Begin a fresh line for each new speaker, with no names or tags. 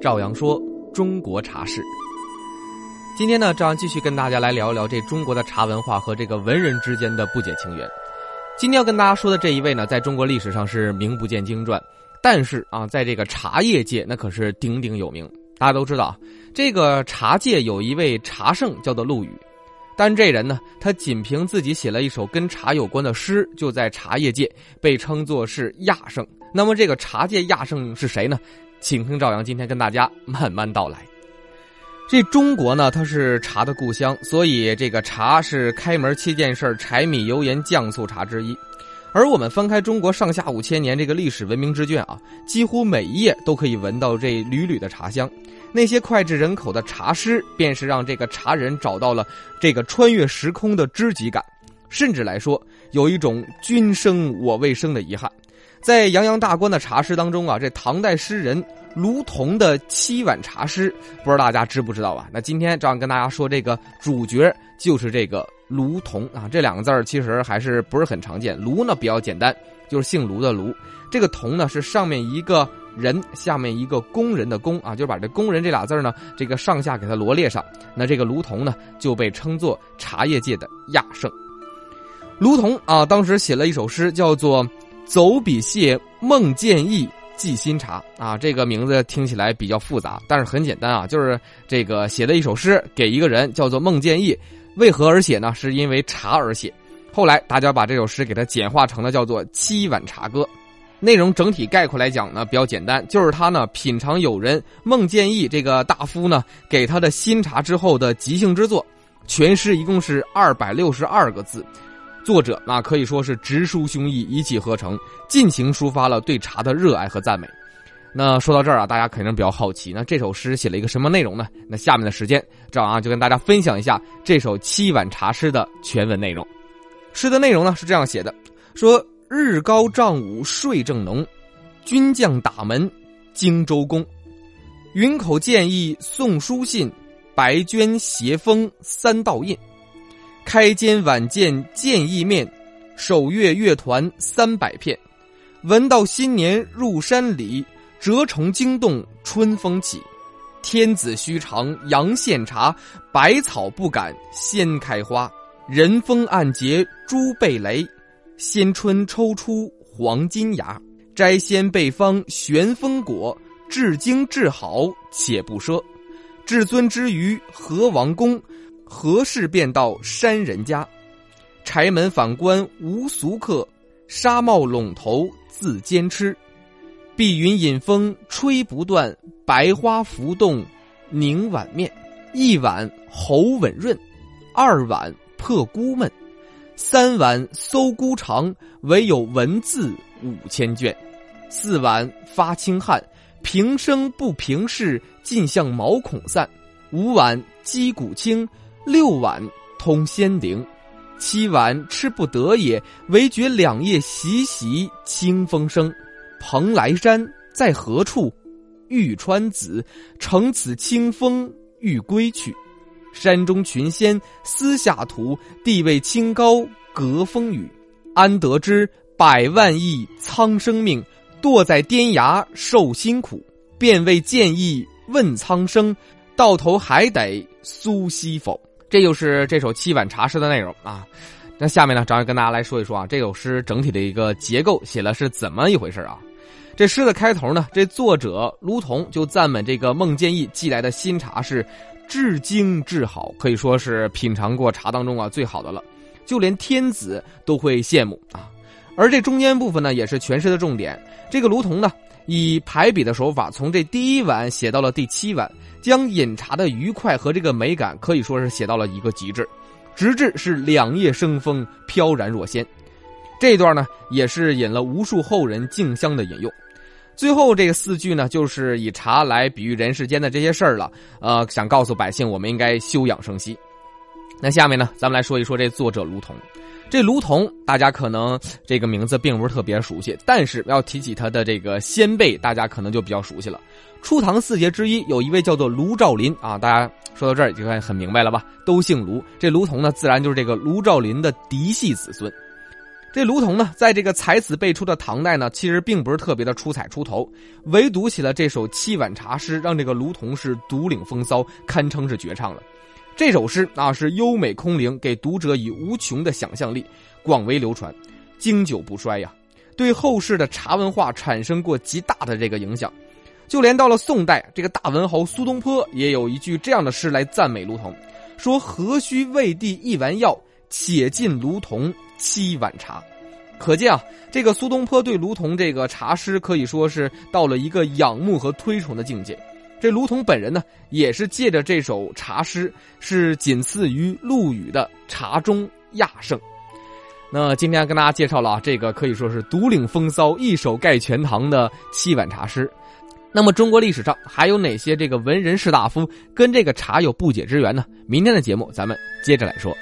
赵阳说中国茶事。今天呢，赵阳继续跟大家来聊一聊这中国的茶文化和这个文人之间的不解情缘。今天要跟大家说的这一位呢，在中国历史上是名不见经传，但是啊，在这个茶叶界那可是鼎鼎有名。大家都知道，这个茶界有一位茶圣叫做陆羽，但这人呢，他仅凭自己写了一首跟茶有关的诗，就在茶叶界被称作是亚圣。那么这个茶界亚圣是谁呢？请听赵阳今天跟大家慢慢道来。这中国呢，它是茶的故乡，所以这个茶是开门七件事柴米油盐酱醋茶之一。而我们翻开中国上下五千年这个历史文明之卷啊，几乎每一页都可以闻到这缕缕的茶香。那些脍炙人口的茶诗，便是让这个茶人找到了这个穿越时空的知己感，甚至来说有一种君生我未生的遗憾。在洋洋大观的茶诗当中啊，这唐代诗人卢仝的七碗茶诗，不知道大家知不知道啊？那今天这样跟大家说，这个主角就是这个卢仝啊。这两个字儿其实还是不是很常见。卢呢比较简单，就是姓卢的卢。这个仝呢是上面一个人，下面一个工人的工啊，就是把这工人这俩字呢，这个上下给它罗列上。那这个卢仝呢就被称作茶叶界的亚圣。卢仝啊，当时写了一首诗，叫做。走笔谢孟建义寄新茶啊，这个名字听起来比较复杂，但是很简单啊，就是这个写的一首诗给一个人，叫做孟建义。为何而写呢？是因为茶而写。后来大家把这首诗给它简化成了叫做《七碗茶歌》。内容整体概括来讲呢，比较简单，就是他呢品尝友人孟建义这个大夫呢给他的新茶之后的即兴之作。全诗一共是二百六十二个字。作者那可以说是直抒胸臆，一气呵成，尽情抒发了对茶的热爱和赞美。那说到这儿啊，大家肯定比较好奇，那这首诗写了一个什么内容呢？那下面的时间，赵阳就跟大家分享一下这首七碗茶诗的全文内容。诗的内容呢是这样写的：说日高帐午睡正浓，军将打门荆州公，云口建议送书信，白绢斜封三道印。开间晚见见意面，守月乐团三百片。闻道新年入山里，蛰虫惊动春风起。天子须尝阳羡茶，百草不敢先开花。人风暗结朱贝雷，先春抽出黄金芽。摘仙备方玄风果，至精至好且不奢。至尊之余何王宫？何事便到山人家？柴门反关无俗客，纱帽笼头自坚吃。碧云引风吹不断，白花浮动凝碗面。一碗喉稳润，二碗破孤闷，三碗搜孤长，唯有文字五千卷。四碗发清汗，平生不平事，尽向毛孔散。五碗击鼓清。六碗通仙灵，七碗吃不得也，唯觉两夜习习清风生。蓬莱山在何处？玉川子乘此清风欲归去。山中群仙私下图，地位清高隔风雨。安得知百万亿苍生命，堕在颠崖受辛苦。便为建议问苍生，到头还得苏西否？这就是这首七碗茶诗的内容啊。那下面呢，张要跟大家来说一说啊，这首诗整体的一个结构写了是怎么一回事啊？这诗的开头呢，这作者卢仝就赞美这个孟建义寄来的新茶是至精至好，可以说是品尝过茶当中啊最好的了，就连天子都会羡慕啊。而这中间部分呢，也是全诗的重点。这个卢仝呢。以排比的手法，从这第一碗写到了第七碗，将饮茶的愉快和这个美感可以说是写到了一个极致，直至是两叶生风，飘然若仙。这段呢，也是引了无数后人竞相的引用。最后这个四句呢，就是以茶来比喻人世间的这些事儿了。呃，想告诉百姓，我们应该休养生息。那下面呢，咱们来说一说这作者卢仝。这卢仝，大家可能这个名字并不是特别熟悉，但是要提起他的这个先辈，大家可能就比较熟悉了。初唐四杰之一，有一位叫做卢照邻啊，大家说到这儿就很明白了吧？都姓卢，这卢仝呢，自然就是这个卢照邻的嫡系子孙。这卢仝呢，在这个才子辈出的唐代呢，其实并不是特别的出彩出头，唯独写了这首七碗茶诗，让这个卢仝是独领风骚，堪称是绝唱了。这首诗啊，是优美空灵，给读者以无穷的想象力，广为流传，经久不衰呀，对后世的茶文化产生过极大的这个影响。就连到了宋代，这个大文豪苏东坡也有一句这样的诗来赞美卢仝，说：“何须为帝一丸药，且尽卢仝七碗茶。”可见啊，这个苏东坡对卢仝这个茶诗可以说是到了一个仰慕和推崇的境界。这卢仝本人呢，也是借着这首茶诗，是仅次于陆羽的《茶中亚圣》。那今天跟大家介绍了啊，这个可以说是独领风骚、一手盖全唐的七碗茶诗。那么中国历史上还有哪些这个文人士大夫跟这个茶有不解之缘呢？明天的节目咱们接着来说。